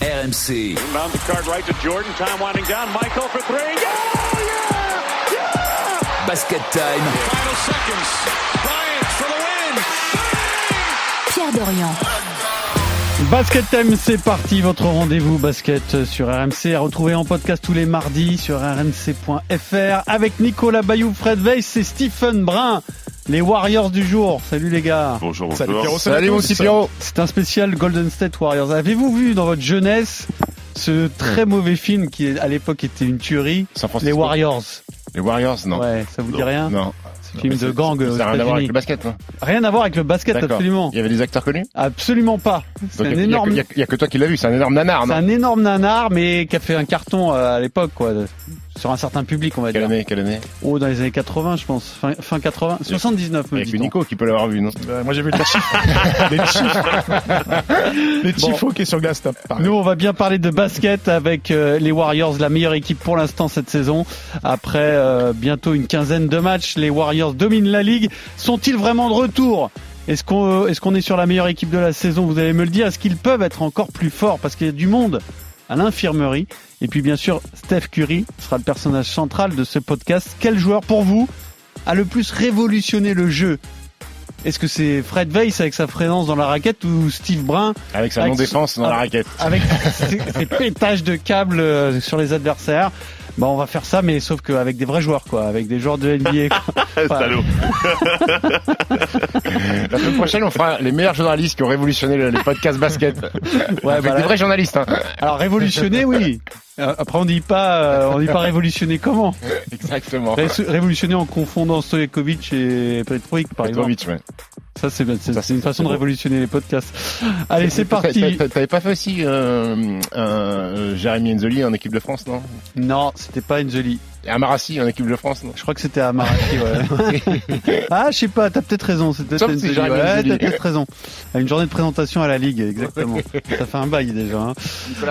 RMC. Inbound the card right to Jordan. Time winding down. Michael for three. Yeah! Yeah! Yeah! Basket time. Final seconds. Bryant for the win. Pierre Dorian. Basket Time, c'est parti, votre rendez-vous basket sur RMC, à retrouver en podcast tous les mardis sur rmc.fr avec Nicolas Bayou, Fred Weiss et Stephen Brun, les Warriors du jour. Salut les gars. Bonjour, Salut bonjour. Pierrot, Salut mon petit Pierrot. C'est un spécial Golden State Warriors. Avez-vous vu dans votre jeunesse ce très mauvais film qui à l'époque était une tuerie, les. Warriors Les Warriors, non. Ouais, ça vous dit rien? Non. Ce film de gang Ça n'a rien à voir avec le basket, non Rien à voir avec le basket, absolument. Il y avait des acteurs connus? Absolument pas. C'est un il y a- énorme Il y, a que- il y a que toi qui l'as vu, c'est un énorme nanar, C'est un énorme nanar, mais qui a fait un carton euh, à l'époque, quoi, sur un certain public, on va Quelle dire. année Quelle année Oh, dans les années 80, je pense, fin, fin 80, 79, me Avec dit-on. Nico qui peut l'avoir vu, non Euh, moi j'ai vu le chiffre. les chiffres. les Bon. chiffres qui sur glace, top. Nous, on va bien parler de basket avec euh, les Warriors, la meilleure équipe pour l'instant cette saison. Après euh, bientôt une quinzaine de matchs, les Warriors dominent la ligue. Sont-ils vraiment de retour? Est-ce qu'on est, qu'on est sur la meilleure équipe de la saison? Vous allez me le dire. Est-ce qu'ils peuvent être encore plus forts? Parce qu'il y a du monde à l'infirmerie. Et puis bien sûr, Steph Curry sera le personnage central de ce podcast. Quel joueur pour vous a le plus révolutionné le jeu? Est-ce que c'est Fred Weiss avec sa présence dans la raquette ou Steve Brun Avec sa non-défense dans la raquette. avec ces pétages de câbles euh, sur les adversaires? Bon, on va faire ça, mais sauf qu'avec des vrais joueurs, quoi, avec des joueurs de NBA. quoi. Enfin, Salaud. La semaine prochaine, on fera les meilleurs journalistes qui ont révolutionné le- les podcasts basket. ouais, Avec bah, des là- vrais journalistes, hein. alors révolutionner, oui. Euh, Après, on dit pas, euh, on dit pas révolutionner comment Exactement. Ré- Révolutionner en confondant Stojkovic et Petrovic, par exemple. Petrovic, ouais. Ça, c'est une façon de révolutionner les podcasts. Allez, c'est parti. T'a- t'a- T'avais pas fait aussi euh, euh, Jérémy Enzoli en équipe de France, non? Non, c'était pas une Et Amarassi en équipe de France, non Je crois que c'était à Marrakech, ouais. ah, je sais pas, t'as peut-être raison. C'est peut-être une si jolie- Jérémy ouais, Zeli. t'as peut-être raison. À une journée de présentation à la Ligue, exactement. Ça fait un bail déjà. hein.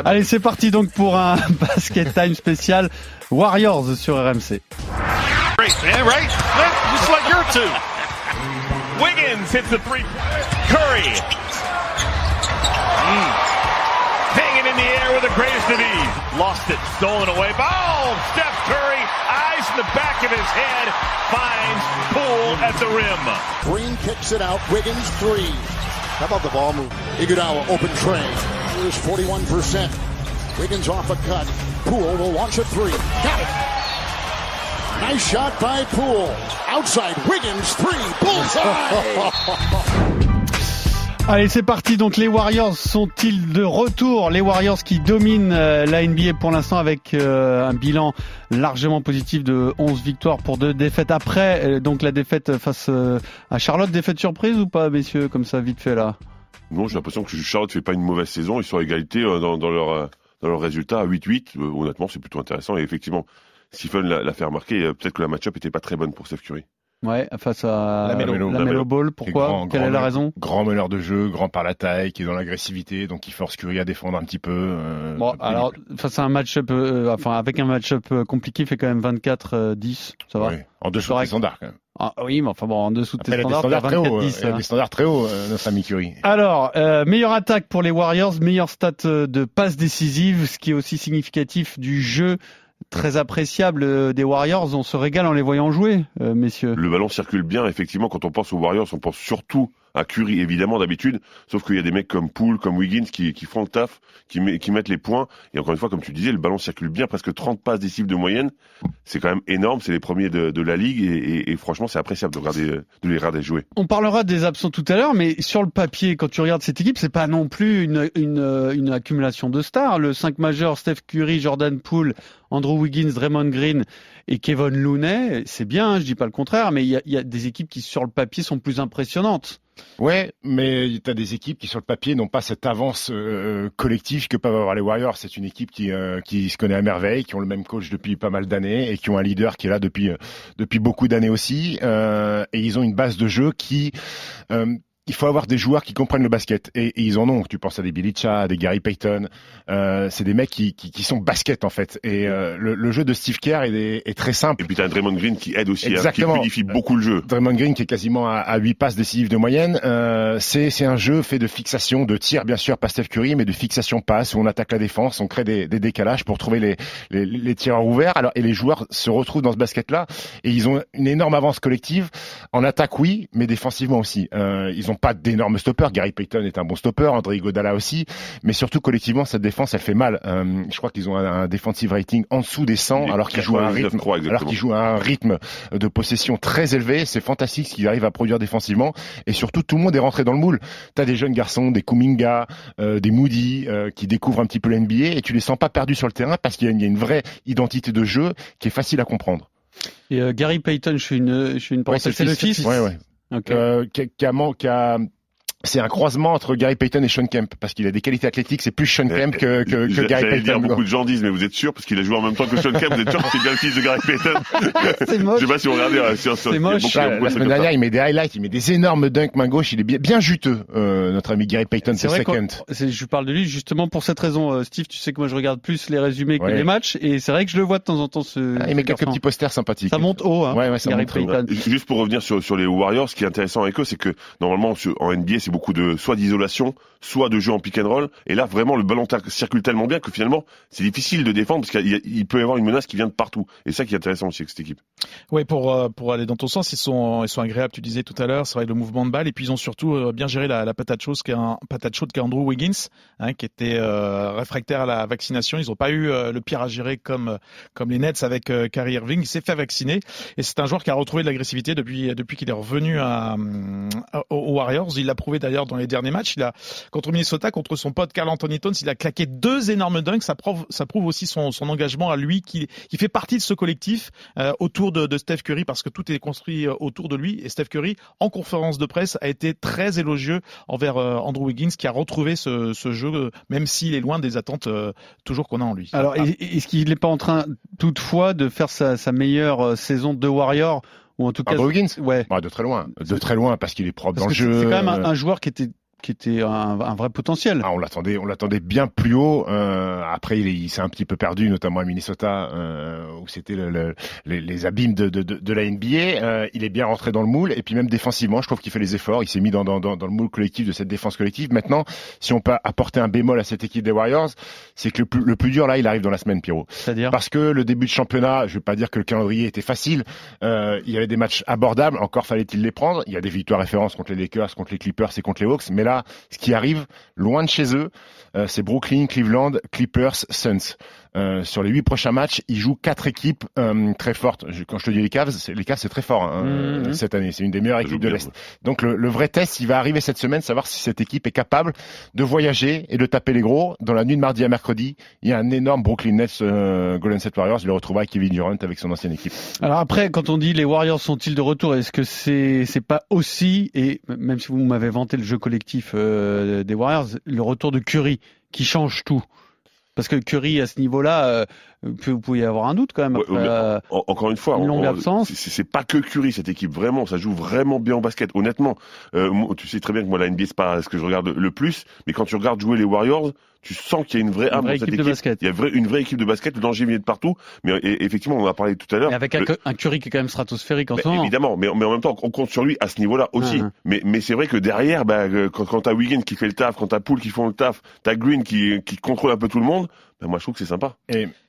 Allez, c'est parti donc pour un basket time spécial Warriors sur RMC. Great, man, right? Just like your two. Wiggins hits the three. Curry. Mm. Hanging in the air with the greatest of ease. Lost it. Stolen away. Boom! Steph Curry. Eyes in the back of his head. Finds Poole at the rim. Green kicks it out. Wiggins three. How about the ball move? Iguodala open tray. Here's 41%. Wiggins off a cut. Poole will launch a three. Got it. Nice shot by Poole. Outside Wiggins three. Bullseye. Allez, c'est parti. Donc, les Warriors sont-ils de retour? Les Warriors qui dominent euh, la NBA pour l'instant avec euh, un bilan largement positif de 11 victoires pour deux défaites. Après, euh, donc la défaite face à Charlotte, défaite surprise ou pas, messieurs, comme ça, vite fait là? Non, j'ai l'impression que Charlotte fait pas une mauvaise saison. Ils sont à égalité dans, dans leur dans leur résultat à 8-8. Euh, honnêtement, c'est plutôt intéressant. Et effectivement, Stephen l'a fait remarquer. Peut-être que la match-up était pas très bonne pour Steph Curry. Ouais, face à La Melo. la Melo. Ball. Pourquoi grand- Quelle est la raison Grand meneur de jeu, grand par la taille, qui est dans l'agressivité, donc qui force Curry à défendre un petit peu. euh, Bon, alors face à un match-up, euh, enfin avec un match-up euh, compliqué, fait quand même 24-10, ça va Ouais, En dessous des standards, quand même. Ah, Oui, mais enfin bon, en dessous de tes standards, standards très hauts. 24-10. euh, Il a hein. des standards très hauts, euh, notre ami Curry. Alors, euh, meilleure attaque pour les Warriors, meilleure stat euh, de passes décisives, ce qui est aussi significatif du jeu très appréciable euh, des Warriors. On se régale en les voyant jouer, euh, messieurs. Le ballon circule bien. Effectivement, quand on pense aux Warriors, on pense surtout à Curry, évidemment, d'habitude. Sauf qu'il y a des mecs comme Poole, comme Wiggins qui, font le taf, qui, met- qui mettent les points. Et encore une fois, comme tu disais, le ballon circule bien, presque 30 passes décisives de moyenne. C'est quand même énorme. C'est les premiers de, la ligue. Et, franchement, c'est appréciable de, les regarder jouer. On parlera des absents tout à l'heure, mais sur le papier, quand tu regardes cette équipe, c'est pas non plus une, accumulation de stars. Le 5 majeur, Steph Curry, Jordan Poole, Andrew Wiggins, Draymond Green et Kevin Looney, c'est bien, hein, je dis pas le contraire, mais il y a des équipes qui sur le papier sont plus impressionnantes. Ouais, mais tu as des équipes qui sur le papier n'ont pas cette avance euh, collective que peuvent avoir les Warriors. C'est une équipe qui, euh, qui se connaît à merveille, qui ont le même coach depuis pas mal d'années et qui ont un leader qui est là depuis, euh, depuis beaucoup d'années aussi. Euh, et ils ont une base de jeu qui... il faut avoir des joueurs qui comprennent le basket et, et ils en ont. Tu penses à des Bilicha, à des Gary Payton. Euh, c'est des mecs qui, qui, qui, sont basket en fait. Et euh, le, le, jeu de Steve Kerr est, est très simple. Et puis t'as Draymond Green qui aide aussi, hein, qui fluidifie beaucoup le jeu. Draymond Green qui est quasiment à, à 8 passes décisives de moyenne. Euh, c'est c'est un jeu fait de fixation, de tir bien sûr, pas Steph Curry, mais de fixation passe où on attaque la défense, on crée des, des décalages pour trouver les, les, les tireurs ouverts. Alors et les joueurs se retrouvent dans ce basket là et ils ont une énorme avance collective en attaque oui, mais défensivement aussi. Euh, ils ont pas d'énormes stoppers. Gary Payton est un bon stopper, André Godala aussi, mais surtout collectivement cette défense elle fait mal. Euh, je crois qu'ils ont un, un, defensive rating en dessous des 100 alors qu'ils jouent à un rythme, alors qu'ils jouent à un rythme de possession très élevé. C'est fantastique ce qu'ils arrivent à produire défensivement et surtout tout le monde est rentré dans le moule. T'as des jeunes garçons, des Kuminga, euh, des Moody euh, qui découvrent un petit peu l'NBA et tu les sens pas perdus sur le terrain parce qu'il y, y, a une vraie identité de jeu qui est facile à comprendre. Et euh, Gary Payton, je fais une, je fais une ouais, c'est le fils. Ouais, ouais. Okay. Euh, qui, qui, a, qui a c'est un croisement entre Gary Payton et Sean Kemp parce qu'il a des qualités athlétiques. C'est plus Sean Kemp que, que, que Gary Payton. Dire, beaucoup de gens disent, mais vous êtes sûr? Parce qu'il a joué en même temps que Sean Kemp. Vous êtes sûr que c'est bien le fils de Gary Payton? C'est moche. Je sais pas si vous regardez. Euh, sur, c'est moche. Beaucoup, ah, la semaine dernière, il met des highlights, il met des énormes dunks main gauche. Il est bien, bien juteux, euh, notre ami Gary Payton. C'est second. Je parle de lui justement pour cette raison, euh, Steve. Tu sais que moi je regarde plus les résumés que ouais. les matchs, et c'est vrai que je le vois de temps en temps. Ce, ah, il met quelques petits posters sympathiques. Ça monte haut. Hein, ouais, ouais, ça Gary monte Payton. Juste pour revenir sur, sur les Warriors, ce qui est intéressant avec eux, c'est que normalement en NBA, beaucoup de soit d'isolation, soit de jeu en pick and roll. Et là, vraiment, le ballon circule tellement bien que finalement, c'est difficile de défendre parce qu'il peut y avoir une menace qui vient de partout. Et ça qui est intéressant aussi avec cette équipe. Oui, pour euh, pour aller dans ton sens, ils sont ils sont agréables. Tu disais tout à l'heure, c'est vrai le mouvement de balle et puis ils ont surtout euh, bien géré la, patate chaude chaude qu'est Andrew Wiggins, hein, qui était euh, réfractaire à la vaccination. Ils n'ont pas eu le pire à gérer comme comme les Nets avec Kyrie Irving. Il s'est fait vacciner et c'est un joueur qui a retrouvé de l'agressivité depuis depuis qu'il est revenu aux Warriors. Il l'a prouvé d'ailleurs dans les derniers matchs. Il a contre Minnesota, contre son pote Carl Anthony Towns, il a claqué deux énormes dunks. Ça prouve, ça prouve aussi son, son engagement à lui, qui, qui fait partie de ce collectif euh, autour de, de, Steph Curry, parce que tout est construit autour de lui. Et Steph Curry, en conférence de presse, a été très élogieux envers euh, Andrew Wiggins, qui a retrouvé ce, ce jeu, même s'il est loin des attentes euh, toujours qu'on a en lui. Alors, ah. est-ce qu'il n'est pas en train, toutefois, de faire sa, sa meilleure saison de Warrior ou en tout cas, Andrew Wiggins ouais, bah, de très loin, de très loin, parce qu'il est propre parce dans le jeu. C'est quand même un, un joueur qui était qui était un, un, vrai potentiel. Ah, on l'attendait, on l'attendait bien plus haut. Euh, après, il, il s'est un petit peu perdu, notamment à Minnesota, euh, où c'était le, le, les, les, abîmes de, de, de, la NBA. Euh, il est bien rentré dans le moule, et puis même défensivement, je trouve qu'il fait les efforts. Il s'est mis dans, dans, dans, le moule collectif de cette défense collective. Maintenant, si on peut apporter un bémol à cette équipe des Warriors, c'est que le plus, le plus dur là, il arrive dans la semaine, Pierrot. C'est-à-dire parce que le début de championnat, je vais pas dire que le calendrier était facile. Euh, il y avait des matchs abordables. Encore fallait-il les prendre. Il y a des victoires références contre les Lakers, contre les Clippers et contre les Hawks. Mais ce qui arrive loin de chez eux, euh, c'est Brooklyn, Cleveland, Clippers, Suns. Euh, sur les huit prochains matchs, ils jouent quatre équipes euh, très fortes. Je, quand je te dis les Cavs, les Cavs c'est très fort hein, mmh. cette année. C'est une des meilleures équipes de l'Est. Donc le, le, vrai test, il va arriver cette semaine, savoir si cette équipe est capable de voyager et de taper les gros. Dans la nuit de mardi à mercredi, il y a un énorme Brooklyn Nets euh, Golden State Warriors. Il le retrouvera avec Kevin Durant avec son ancienne équipe. Alors après, quand on dit les Warriors sont-ils de retour, est-ce que c'est c'est pas aussi et même si vous m'avez vanté le jeu collectif euh, des Warriors, le retour de Curry? Qui change tout. Parce que Curry à ce niveau-là, euh, vous pouvez y avoir un doute quand même. Après, ouais, euh, encore une fois, une longue absence. C'est pas que Curry cette équipe, vraiment, ça joue vraiment bien au basket. Honnêtement, euh, tu sais très bien que moi la NBA c'est pas ce que je regarde le plus, mais quand tu regardes jouer les Warriors, tu sens qu'il y a une vraie cette équipe. De basket. Il y a une vraie équipe de basket, le danger vient de partout. Mais et, effectivement, on en a parlé tout à l'heure. Avec un, le... un, Curry qui est quand même stratosphérique en bah, ce moment. Évidemment, mais, mais, en même temps, on compte sur lui à ce niveau-là aussi. Uh-huh. Mais, mais c'est vrai que derrière, bah, quand, quand t'as Wiggins qui fait le taf, quand t'as Poole qui font le taf, t'as Green qui, qui contrôle un peu tout le monde, bah, moi je trouve que c'est sympa.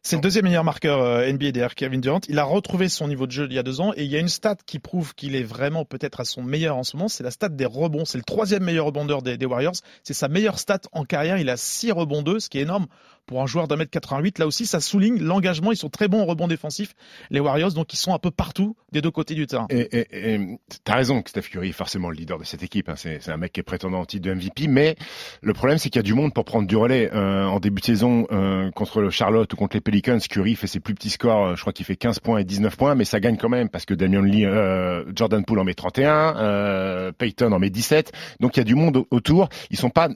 C'est le deuxième meilleur marqueur euh, NBA derrière Kevin Durant. Il a retrouvé son niveau de jeu il y a deux ans et il y a une stat qui prouve qu'il est vraiment peut-être à son meilleur en ce moment. C'est la stat des rebonds. C'est le troisième meilleur rebondeur des, Warriors. C'est sa meilleure stat en carrière. Il a six rebonds ce qui est énorme pour un joueur d'un mètre 88. Là aussi, ça souligne l'engagement. Ils sont très bons en rebond défensif, les Warriors, donc ils sont un peu partout des deux côtés du terrain. Et, t'as raison que Steph Curry est forcément le leader de cette équipe. Hein. C'est un mec qui est prétendant au titre de MVP, mais le problème c'est qu'il y a du monde pour prendre du relais. Euh, en début de saison, euh, contre le Charlotte ou contre les Pelicans, Curry fait ses plus petits scores. Je crois qu'il fait 15 points et 19 points, mais ça gagne quand même parce que Damian Lee, euh, Jordan Poole en met 31, euh, Peyton en met 17. Donc il y a du monde autour. Ils sont pas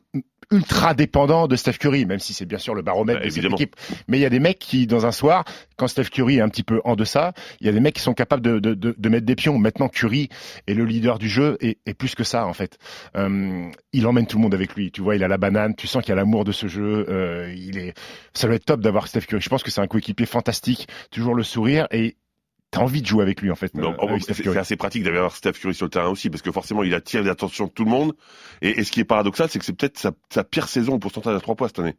ultra dépendants de Steph Curry, même si c'est bien sûr le barreau Bah, de cette évidemment. équipe. Mais il y a des mecs qui, dans un soir, quand Steph Curry est un petit peu en deçà, il y a des mecs qui sont capables de, de, de, de mettre des pions. Maintenant, Curry est le leader du jeu et, et plus que ça, en fait. Euh, il emmène tout le monde avec lui. Tu vois, il a la banane. Tu sens qu'il y a l'amour de ce jeu. Euh, il est, ça doit être top d'avoir Steph Curry. Je pense que c'est un coéquipier fantastique. Toujours le sourire et t'as envie de jouer avec lui, en fait. Euh, c'est assez pratique d'avoir Steph Curry sur le terrain aussi, parce que forcément, il attire l'attention de tout le monde. Et, et ce qui est paradoxal, c'est que c'est peut-être sa, sa pire saison au pourcentage à trois points cette année.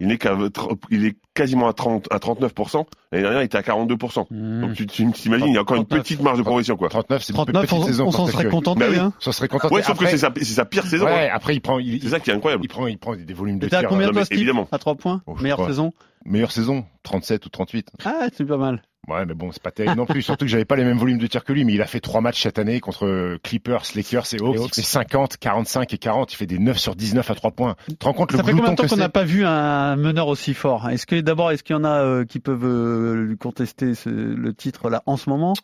Il n'est qu'à, tr- il est quasiment à 30, à 39%. L'année dernière, il était à 42%. Mmh. Donc tu, tu t'imagines, il y a encore une 39. petite marge de progression, quoi. 39, c'est une 39, petite on, saison on s'en serait contenté. Bah oui. hein. Ça serait content. Ouais, sauf que Après- c'est sa, c'est sa pire saison. Ouais, hein. après il prend, il, C'est ça qui est incroyable. il prend, il prend des volumes de T'étais à tir. combien Steve? évidemment. À 3 points Oh, Meilleure crois. saison? Meilleure saison, 37 ou 38. Ah, c'est pas mal. Ouais, mais bon, c'est pas terrible non plus. Surtout que j'avais pas les mêmes volumes de tir que lui, mais il a fait trois matchs cette année contre Clippers, Lakers et Hawks. Et Il fait 50, 45 et 40. Il fait des 9 sur 19 à 3 points. Tu te rends compte le Ça fait combien de temps qu'on n'a pas vu un meneur aussi fort? Est-ce que d'abord, est-ce qu'il y en a euh, qui peuvent euh, lui contester ce- le titre là en ce moment?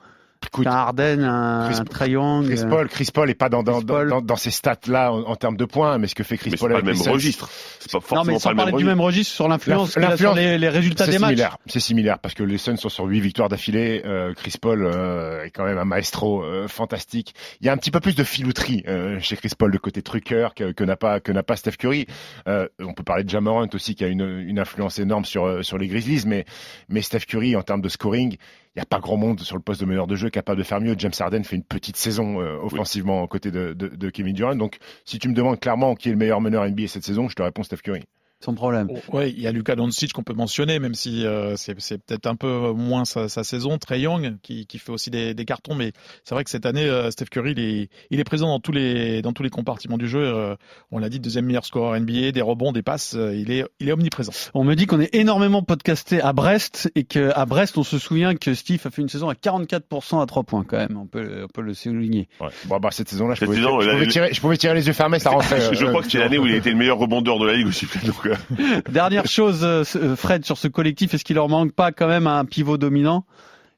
Écoute, Un Harden, un, Chris- un Chris Paul, Chris Paul est pas dans, dans, dans, dans ces stats-là en, en termes de points, mais ce que fait Chris Mais c'est Paul pas le avec même les Suns, registre. C'est pas Non, forcément mais pas sans le parler même du même registre sur l'influence sur L'influence, les, les résultats des matchs. similaire, c'est similaire parce que les Suns sont sur 8 victoires d'affilée. Euh, Chris Paul euh, est quand même un maestro euh, fantastique. Il y a un petit peu plus de filouterie euh, chez Chris Paul de côté trucker que, que n'a pas que n'a pas Steph Curry. Euh, on peut parler de Jamorant aussi qui a une, une influence énorme sur euh, sur les Grizzlies, mais mais Steph Curry en termes de scoring, il n'y a pas grand monde sur le poste de meneur de jeu capable de faire mieux. James Harden fait une petite saison euh, offensivement aux côtés de, de, de Kevin Durant. Donc si tu me demandes clairement qui est le meilleur meneur NBA cette saison, je te réponds Steph Curry. Sans problème. Ouais, il y a Luka Doncic qu'on peut mentionner, même si euh, c'est peut-être un peu moins sa, sa saison. Trey Young qui, qui fait aussi des, des cartons, mais c'est vrai que cette année, euh, Steph Curry, il est, il est présent dans tous les dans tous les compartiments du jeu. Euh, on l'a dit, deuxième meilleur scoreur NBA, des rebonds, des passes, euh, il est il est omniprésent. On me dit qu'on est énormément podcasté à Brest et qu'à Brest, on se souvient que Steve a fait une saison à 44% à 3 points quand même. On peut, on peut le souligner. Ouais. Bon, bah, cette saison-là, je, pouvais, je, tirer, je pouvais tirer les yeux fermés, ça rentrait. Je, je euh, crois que c'est l'année où il a été le meilleur rebondeur de la ligue aussi. Donc, Dernière chose, euh, euh, Fred, sur ce collectif, est-ce qu'il leur manque pas quand même un pivot dominant?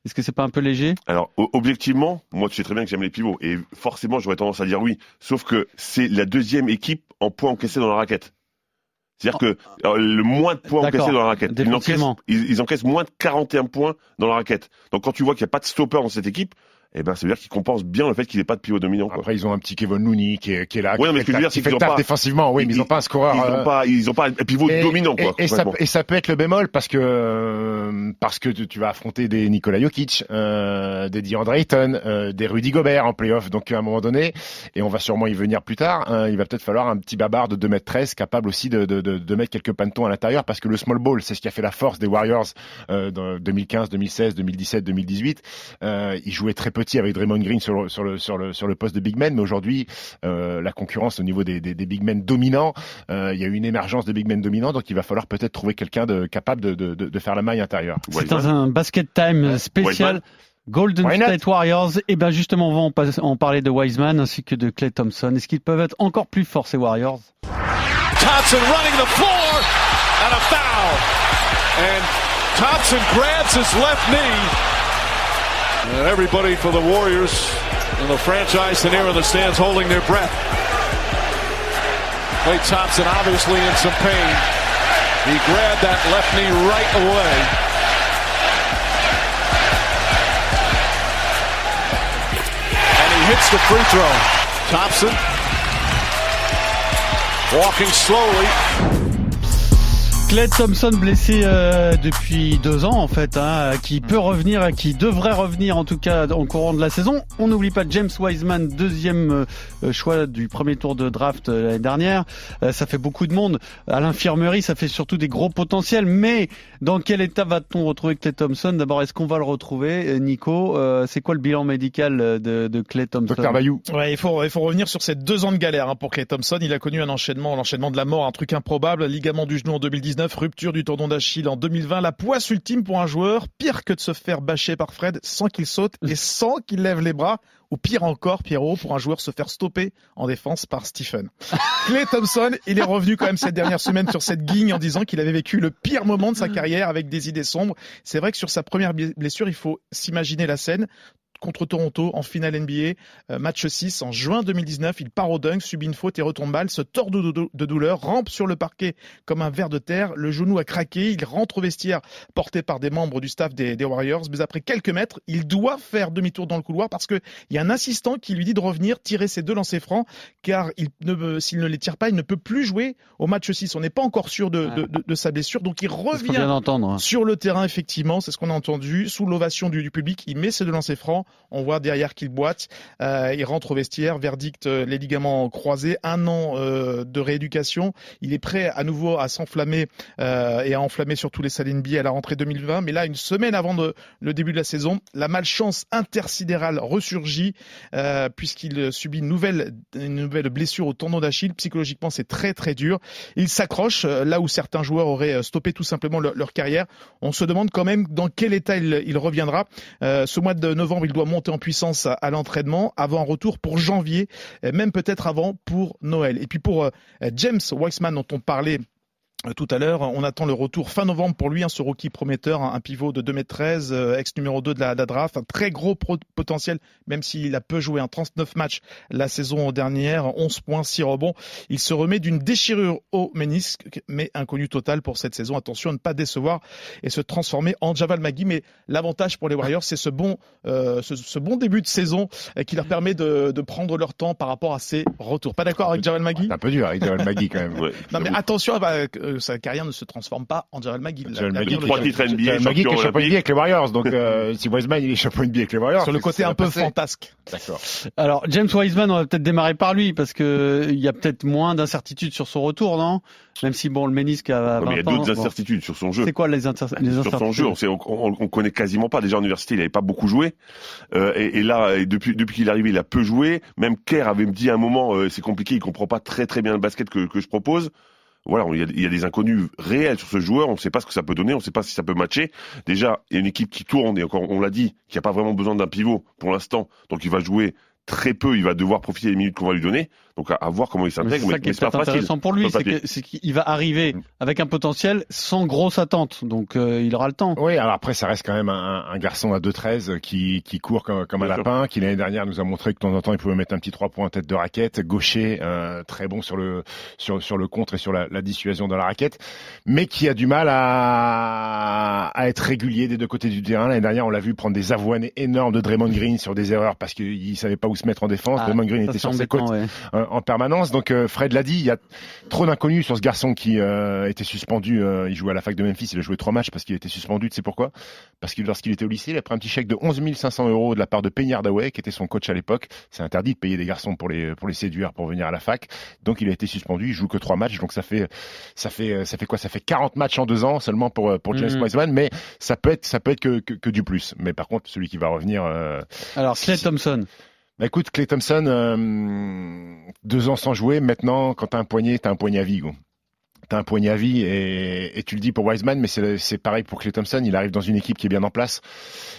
Est-ce que c'est pas un peu léger? Alors, objectivement, moi, tu sais très bien que j'aime les pivots. Et forcément, j'aurais tendance à dire oui. Sauf que c'est la deuxième équipe en points encaissés dans la raquette. C'est-à-dire que euh, le moins de points encaissés dans la raquette. Ils encaissent, ils, ils encaissent moins de 41 points dans la raquette. Donc, quand tu vois qu'il n'y a pas de stopper dans cette équipe, eh ben, ça veut dire qu'ils compensent bien le fait qu'il n'ait pas de pivot dominant. Quoi. Après, ils ont un petit Kevin Looney qui est, qui est là. Ouais, qui mais fait ce que je veux le dire, qui fait pas- défensivement. Oui, mais ils n'ont pas un scoreur. Ils euh, n'ont pas, ils ont pas un pivot et, dominant, quoi. et, et ça, et ça peut être le bémol parce que euh, parce que tu, tu vas affronter des Nikola Jokic, euh, des DeAndre Ayton, euh, des Rudy Gobert en playoff. Donc à un moment donné, et on va sûrement y venir plus tard, hein, il va peut-être falloir un petit babard de 2 mètres 13 capable aussi de, de, de, de mettre quelques pantons à l'intérieur parce que le small ball, c'est ce qui a fait la force des Warriors euh, dans 2015, 2016, 2017, 2018. Euh, ils jouaient très petit avec Draymond Green sur le, sur le, sur le, sur le poste de big man, mais aujourd'hui, euh, la concurrence au niveau des, des, des big men dominants, euh, il y a eu une émergence de big men dominants, donc il va falloir peut-être trouver quelqu'un de capable de, de, de, faire la maille intérieure. C'est un basket time spécial. Golden State Warriors. Et ben justement, on va en parler de Wiseman ainsi que de Clay Thompson. Est-ce qu'ils peuvent être encore plus forts ces Warriors? Thompson running the floor and a foul. And Thompson grabs his left knee. And everybody for the Warriors and the franchise and here in the stands holding their breath. Clay Thompson obviously in some pain. He grabbed that left knee right away. And he hits the free throw. Thompson walking slowly. Clay Thompson blessé euh, depuis deux ans en fait, hein, qui peut revenir, qui devrait revenir en tout cas en courant de la saison. On n'oublie pas James Wiseman, deuxième euh, choix du premier tour de draft euh, l'année dernière. Euh, ça fait beaucoup de monde. À l'infirmerie, ça fait surtout des gros potentiels. Mais dans quel état va-t-on retrouver Clay Thompson? D'abord, est-ce qu'on va le retrouver, Euh, Nico? Euh, C'est quoi le bilan médical de, de Clay Thompson? Docteur Bayou. Ouais, il faut, il faut revenir sur ces deux ans de galère hein, pour Clay Thompson. Il a connu un enchaînement, l'enchaînement de la mort, un truc improbable. Ligament du genou en 2019, rupture du tendon d'Achille en 2020. La poisse ultime pour un joueur, pire que de se faire bâcher par Fred sans qu'il saute et sans qu'il lève les bras. Ou pire encore, Pierrot, pour un joueur se faire stopper en défense par Stephen. Clay Thompson, il est revenu quand même cette dernière semaine sur cette guigne en disant qu'il avait vécu le pire moment de sa carrière avec des idées sombres. C'est vrai que sur sa première blessure, il faut s'imaginer la scène contre Toronto en finale NBA, euh, match 6 en juin 2019. Il part au dunk, subit une faute et retombe balle, se tord de, douleur, rampe sur le parquet comme un ver de terre. Le genou a craqué. Il rentre au vestiaire porté par des membres du staff des, des Warriors. Mais après quelques mètres, il doit faire demi-tour dans le couloir parce qu'il y a un assistant qui lui dit de revenir tirer ses deux lancers francs car il ne, s'il ne les tire pas, il ne peut plus jouer au match 6. On n'est pas encore sûr de, de- de- de sa blessure. Donc il revient hein. sur le terrain, effectivement, c'est ce qu'on a entendu. Sous l'ovation du, du public, il met ses deux lancers francs. On voit derrière qu'il boite. Euh, il rentre au vestiaire. Verdict, euh, les ligaments croisés. Un an euh, de rééducation. Il est prêt à nouveau à s'enflammer et à enflammer surtout les salles NBA à la rentrée 2020. Mais là, une semaine avant le début de la saison, la malchance intersidérale ressurgit puisqu'il subit une nouvelle, blessure au tendon d'Achille. Psychologiquement, c'est très très dur. Il s'accroche là où certains joueurs auraient stoppé tout simplement leur, carrière. On se demande quand même dans quel état il, il reviendra. Ce mois de novembre, il doit monter en puissance à, à l'entraînement avant un retour pour janvier, même peut-être avant pour Noël. Et puis pour euh, James Weissman dont on parlait tout à l'heure. On attend le retour fin novembre pour lui, hein, ce rookie prometteur, un un pivot de 2m13, euh, ex numéro 2 de la, de la draft, un très gros pro- potentiel, même s'il a peu joué un 39 matchs la saison dernière, 11 points, 6 rebonds. Il se remet d'une déchirure au ménisque, mais inconnu total pour cette saison. Attention à ne pas décevoir et se transformer en Javal Magui. Mais l'avantage pour les Warriors, c'est ce bon, euh, ce, ce bon début de saison euh, qui leur permet de, de prendre leur temps par rapport à ses retours. Pas d'accord avec Javal Magui? C'est un peu dur avec Javel Magui quand même. Ouais, non mais attention, bah, sa carrière ne se transforme pas en Javel McGill. Magui, la- trois titres NBA, Magui qui est champion NBA avec les Warriors. Donc euh, si Wiseman il est champion NBA avec les Warriors. Sur le côté un peu passé. fantasque. D'accord. Alors James Wiseman, on va peut-être démarrer par lui parce que euh, il y a peut-être moins d'incertitudes sur son retour, non? Même si bon, le ménisque a 20 Non, mais il y a d'autres bon. incertitudes sur son jeu. C'est quoi les, incer- les sur incertitudes son jeu, on, sait, on, on- on connaît quasiment pas. Déjà en université, il avait pas beaucoup joué, Euh, et, et là, et depuis depuis qu'il est arrivé, il a peu joué. Même Kerr avait me dit à un moment, euh, c'est compliqué, il comprend pas très très bien le basket que, que je propose. Voilà, il y, a, des inconnus réels sur ce joueur. On ne sait pas ce que ça peut donner, on ne sait pas si ça peut matcher. Déjà, il y a une équipe qui tourne et encore, on l'a dit, qui a pas vraiment besoin d'un pivot pour l'instant, donc il va jouer très peu. Il va devoir profiter des minutes qu'on va lui donner. Donc à, à voir comment il Mais c'est s'intègre. ça Mais, qui est mais c'est pas peut-être facile. intéressant pour lui, c'est qu'il va arriver avec un potentiel sans grosse attente, donc euh, il aura le temps. Oui, alors après, ça reste quand même un, un garçon à 2-13 qui, qui court comme, comme un Bien sûr. lapin, qui l'année dernière nous a montré que de temps en temps, il pouvait mettre un petit 3 points en tête de raquette, gaucher, euh, très bon sur le, sur, sur le contre et sur la, la dissuasion dans la raquette, mais qui a du mal à, à être régulier des deux côtés du terrain. L'année dernière, on l'a vu prendre des avoines énormes de Draymond Green sur des erreurs parce qu'il savait pas où se mettre en défense. Ah, Draymond Green était sur ses côtes ouais. euh, en permanence. Donc euh, Fred l'a dit, il y a trop d'inconnus sur ce garçon qui euh, était suspendu. euh, il jouait à la fac de Memphis, il a joué trois matchs parce qu'il était suspendu. Tu sais pourquoi? Parce que lorsqu'il était au lycée, il a pris un petit chèque de 11 500 euros de la part de Penny Hardaway, qui était son coach à l'époque. C'est interdit de payer des garçons pour les pour les séduire pour venir à la fac. Donc il a été suspendu. Il joue que trois matchs. Donc ça fait ça fait ça fait quoi? Ça fait 40 matchs en deux ans seulement pour pour James Mhm. Wiseman. Mais ça peut être ça peut être que, que, que du plus. Mais par contre, celui qui va revenir. euh, Alors Clay Thompson, bah écoute, Clay Thompson, euh, deux ans sans jouer, maintenant, quand t'as un poignet, t'as un poignet à vie. T'as un poignet à vie et, tu le dis pour Wiseman, mais c'est pareil pour Clay Thompson. Il arrive dans une équipe qui est bien en place.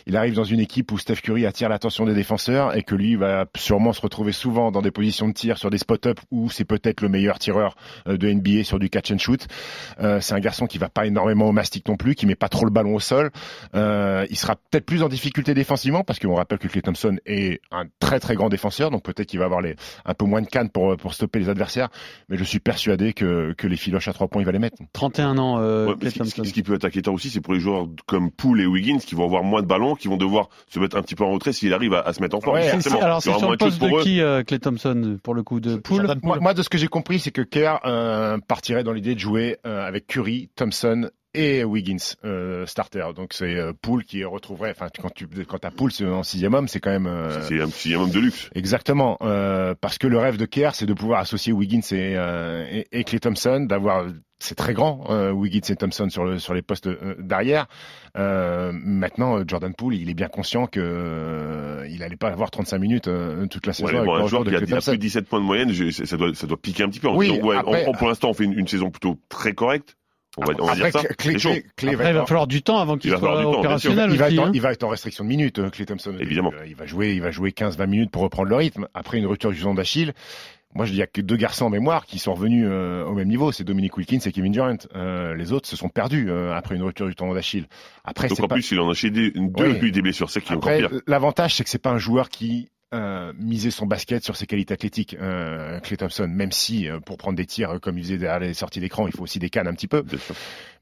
Il arrive dans une équipe où Steph Curry attire l'attention des défenseurs et que lui va sûrement se retrouver souvent dans des positions de tir sur des spot-up où c'est peut-être le meilleur tireur euh, de NBA sur du catch and shoot. Euh, c'est un garçon qui va pas énormément au mastic non plus, qui met pas trop le ballon au sol. Euh, il sera peut-être plus en difficulté défensivement parce qu'on rappelle que Clay Thompson est un très très grand défenseur, donc peut-être qu'il va avoir un peu moins de cannes pour, stopper les adversaires. Mais je suis persuadé que, que les filoches à trois points, il va les mettre. 31 ans, euh, Ouais, ce, qui, ce Thompson. qui- ce qui peut être inquiétant aussi, c'est pour les joueurs comme Poole et Wiggins qui vont avoir moins de ballons, qui vont devoir se mettre un petit peu en retrait s'il arrive à, à se mettre en forme. Ouais, C'est- alors il y c'est aura sur moins le de choses poste de qui euh, Clay Thompson pour le coup de Poole? Jordan Moi, Poole. moi, de ce que j'ai compris, c'est que Kerr euh, partirait dans l'idée de jouer euh, avec Curry, Thompson et Wiggins euh, starter. Donc c'est euh, Poole qui retrouverait. Enfin, quand tu quand t'as Poole c'est en sixième homme, c'est quand même. euh, C'est un petit homme de luxe. Exactement, euh, parce que le rêve de Kerr, c'est de pouvoir associer Wiggins et, euh, et, et Clay Thompson, d'avoir, c'est très grand, euh, Wiggins et Thompson sur, le, sur les postes euh, d'arrière. Euh, maintenant, euh, Jordan Poole, il est bien conscient que euh, il allait pas avoir 35 minutes euh, toute la saison Ouais, avec bon, le un joueur de qui a, Thompson. plus de 17 points de moyenne, je- ça doit, ça doit piquer un petit peu. Oui, Donc, ouais, après- on- on- pour l'instant, on fait une, une saison plutôt très correcte. On va, on va Après, dire ça. Après, il va falloir du temps avant qu'il Il soit temps, opérationnel il va, aussi. être en, hein. il va être en restriction de minutes, euh, Clay Thompson. Évidemment. Euh, Il va jouer, il va jouer 15-20 minutes pour reprendre le rythme. Après une rupture du tendon d'Achille. Moi, je dis qu'il y a que deux garçons en mémoire qui sont revenus euh, au même niveau, c'est Dominique Wilkins et Kevin Durant. Euh, les autres se sont perdus euh, après une rupture du tendon d'Achille. Après, Donc en pas... plus, il en a une, deux Oui. depuis des blessures, c'est qui est encore pire. l'avantage, c'est que c'est pas un joueur qui euh, misait son basket sur ses qualités athlétiques, euh, Clay Thompson. Même si, euh, pour prendre des tirs euh, comme il faisait derrière les sorties d'écran, il faut aussi des cannes un petit peu.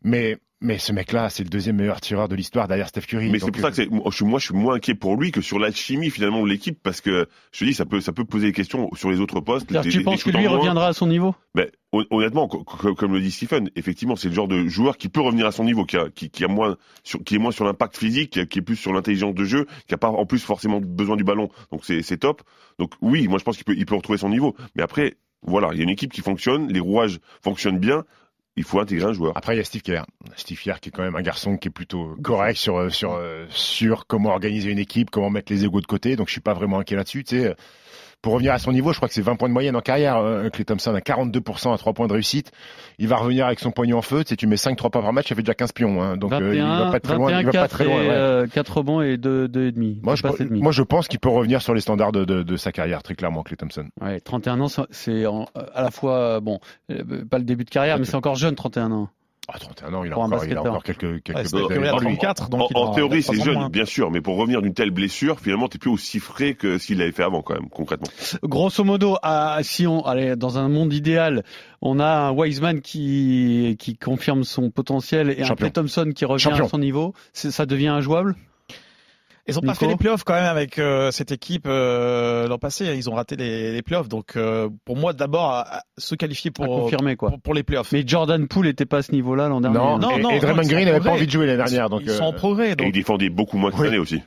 Mais, mais ce mec-là, c'est le deuxième meilleur tireur de l'histoire derrière Steph Curry. Mais c'est pour ça que c'est, moi, je suis, moi, je suis moins inquiet pour lui que sur l'alchimie finalement de l'équipe parce que je te dis, ça peut, ça peut poser des questions sur les autres postes. Des- tu des penses que lui reviendra à son niveau? Mais hon- honnêtement, co- co- comme le dit Stephen, effectivement, c'est le genre de joueur qui peut revenir à son niveau, qui, a, qui, qui a moins, sur, qui est moins sur l'impact physique, qui, a- qui est plus sur l'intelligence de jeu, qui a pas en plus forcément besoin du ballon. Donc c'est, c'est top. Donc oui, moi je pense qu'il peut, il peut retrouver son niveau. Mais après, voilà, il y a une équipe qui fonctionne, les rouages fonctionnent bien. Il faut intégrer un joueur. Après, il y a Steve Kerr. Steve Kerr qui est quand même un garçon qui est plutôt correct sur, euh, sur, euh, sur comment organiser une équipe, comment mettre les égos de côté. Donc, je suis pas vraiment inquiet là-dessus. Tu sais, pour revenir à son niveau, je crois que c'est 20 points de moyenne en carrière. Euh, Clay Thompson a 42% à 3 points de réussite. Il va revenir avec son pognon en feu. Tu sais, tu mets 5 3 points par match, ça fait déjà 15 pions. Hein. Donc, euh, il 21, va pas très loin. 21 Il va pas 4 très loin. et, ouais. euh, 4 rebonds et 2, 2 et demi. Moi je, demi. moi, je pense qu'il peut revenir sur les standards de, de, de sa carrière, très clairement, Clay Thompson. Ouais, 31 ans, c'est- à la fois, bon, euh, pas le début de carrière, mais c'est encore jeune, 31 ans. Ah, 31 ans, il a Pour encore, il a encore quelques, quelques Ouais, c'est belles Curry années a devant lui. 34, donc en, théorie, c'est 3 ans de jeune, moins. bien sûr, mais pour revenir d'une telle blessure, finalement, t'es plus aussi frais que s'il l'avait fait avant, quand même, concrètement. Grosso modo, à, si on, allez, dans un monde idéal, on a un Wiseman qui, qui confirme son potentiel et un. Clay Thompson qui revient Champion. à son niveau. Ça devient injouable Ils ont pas fait les playoffs quand même avec euh, cette équipe euh, l'an passé. Ils ont raté les, les playoffs. Donc pour pour moi, d'abord, se qualifier pour, confirmer, quoi. pour, pour les playoffs. Mais Jordan Poole n'était pas à ce niveau-là l'an dernier. Non, Non, et, non, et Draymond Green en n'avait pas envie de jouer l'année dernière. Donc, ils sont en euh, progrès. Et il Donc défendait beaucoup moins que cette Oui. année aussi.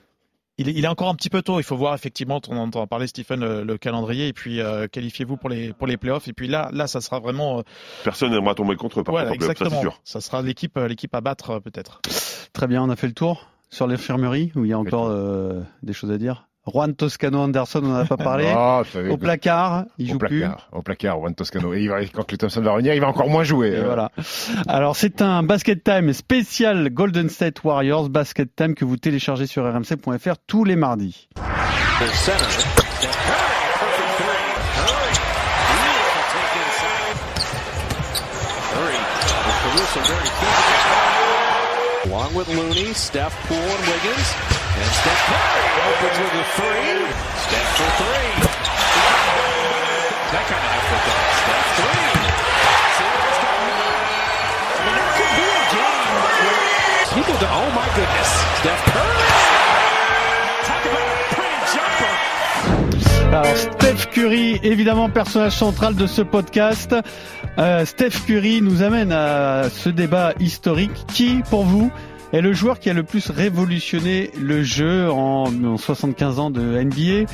il, est, il est encore un petit peu tôt. Il faut voir effectivement, on entend parler Stephen le, le calendrier et puis euh, qualifiez-vous pour les pour les playoffs. Et puis là, là, ça sera vraiment euh, Personne n'aimera tomber contre par contre, en playoff, ça exactement. sûr. Ça sera l'équipe euh, l'équipe à battre euh, peut-être. Très bien, on a fait le tour sur l'infirmerie où il y a encore euh, des choses à dire. Juan Toscano Anderson, on n'en a pas parlé. ah, Au placard, il au joue plus. placard, au placard, Juan Toscano. Et il va, quand Clay Thompson va revenir, il va encore moins jouer. Et Euh, voilà. Alors c'est un Basket Time spécial Golden State Warriors, Basket Time que vous téléchargez sur rmc.fr tous les mardis. Along with Looney, Steph, Poole, and Wiggins. And Steph Curry opens with a three. Steph for three. That kind three. People oh my goodness. Steph. Alors Steph Curry, évidemment personnage central de ce podcast. Euh, Steph Curry nous amène à ce débat historique. Qui, pour vous, est le joueur qui a le plus révolutionné le jeu en, en 75 ans de NBA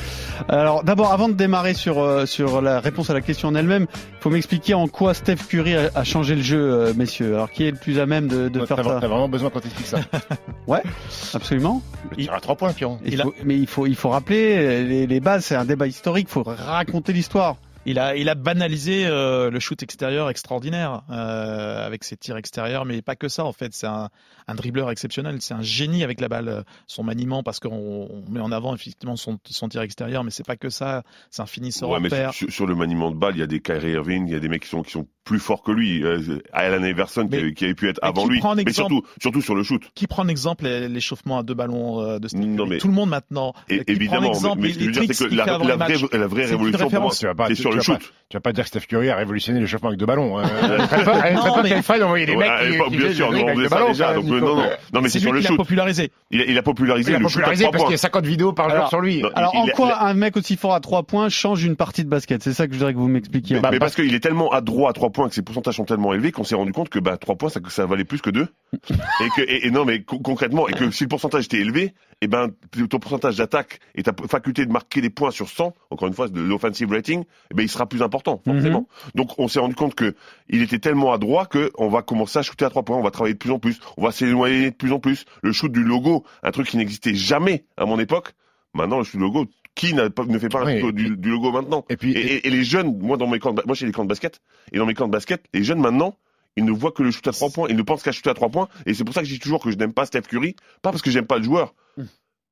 Alors d'abord, avant de démarrer sur euh, sur la réponse à la question en elle-même, il faut m'expliquer en quoi Steph Curry a, a changé le jeu, euh, messieurs. Alors qui est le plus à même de, de faire ça? t'as vraiment besoin qu'on t'explique ça. Absolument. Le tir à trois points, Piron. Il Il a- mais il faut il faut rappeler les, les bases. C'est un débat historique. Il faut raconter l'histoire. Il a, il a banalisé euh, le shoot extérieur extraordinaire euh, avec ses tirs extérieurs, mais pas que ça en fait. C'est un, un dribbleur exceptionnel, c'est un génie avec la balle, euh, son maniement parce qu'on on met en avant effectivement son, son tir extérieur, mais c'est pas que ça. C'est un finisseur Ouais, en mais paire. sur, sur le maniement de balle, il y a des Kyrie Irving, il y a des mecs qui sont qui sont plus forts que lui. Euh, Allen Iverson qui, Mais- avait- qui avait pu être mais avant qui lui, prend un mais exemple surtout surtout sur le shoot. Qui prend en exemple les- l'échauffement à deux ballons euh, de Steph Non, Curry mais- Tout le monde maintenant. Et, Qui prend en évidemment, exemple mais, les, ce que je veux dire, c'est que la, la vraie, la vraie révolution pour moi, référence. Tu vas pas, c'est tu- sur le vas pas- shoot. Tu vas pas dire que Steph Curry a révolutionné l'échauffement avec deux ballons. est Non, mais- fan d'envoyer des mecs qui- bien sûr, on faisait deux ça ballons, déjà. Donc, euh, non, non, non, mais c'est sur le shoot. popularisé. Il a, il a popularisé Il a le shoot popularisé parce qu'il y a 50 vidéos par jour sur lui. Alors en quoi un mec aussi fort à trois points change une partie de basket? C'est ça que je voudrais que vous m'expliquiez. Mais, mais parce qu'il est tellement adroit à trois points, que ses pourcentages sont tellement élevés qu'on s'est rendu compte que bah trois points ça, ça valait plus que deux. et que et, et non mais co- concrètement et que si le pourcentage était élevé, et ben ton pourcentage d'attaque et ta faculté de marquer des points sur 100, encore une fois de l'offensive rating, eh ben il sera plus important forcément. Donc on s'est rendu compte que il était tellement adroit que on va commencer à shooter à trois points, on va travailler de plus en plus, on va s'éloigner de plus en plus. Le shoot du logo, un truc qui n'existait jamais à mon époque. Maintenant le shoot du logo, qui pas- ne fait pas Oui, shoot du, du logo maintenant Et puis, et, et- et les jeunes, moi dans mes camps, de moi j'ai des camps de basket, et dans mes camps de basket, les jeunes maintenant, ils ne voient que le shoot à trois points, ils ne pensent qu'à shooter à trois points, et c'est pour ça que je dis toujours que je n'aime pas Steph Curry, pas parce que j'aime pas le joueur,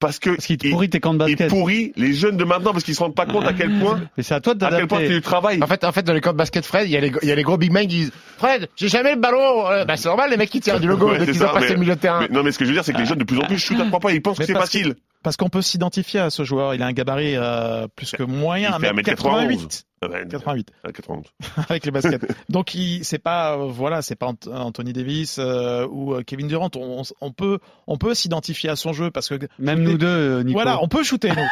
parce que Parce qu'il te il- pourrit tes camps de il basket. pourrit les jeunes de maintenant parce qu'ils se rendent pas compte à quel point, Mais c'est à toi de à quel point c'est t'adapter. du travail. En fait, en fait, dans les camps de basket, Fred, il y a les, il y a les gros big men qui disent, Fred, j'ai jamais le ballon. Euh, bah, c'est normal, les mecs qui tirent du logo, Ouais, dès qu'ils ont passé mais- le milieu de terrain. Mais- non, mais ce que je veux dire, c'est que les jeunes de plus en plus shootent à trois points. Ils pensent Mais que c'est facile. Parce qu'on peut s'identifier à ce joueur. Il a un gabarit euh, plus que moyen, Il fait 1m88 Ah ouais, 88 à 91. avec les baskets. Donc c'est pas euh, voilà, c'est pas Ant- Anthony Davis euh, ou euh, Kevin Durant. On, on peut on peut s'identifier à son jeu parce que Même nous deux, euh, Nico. voilà, on peut shooter nous.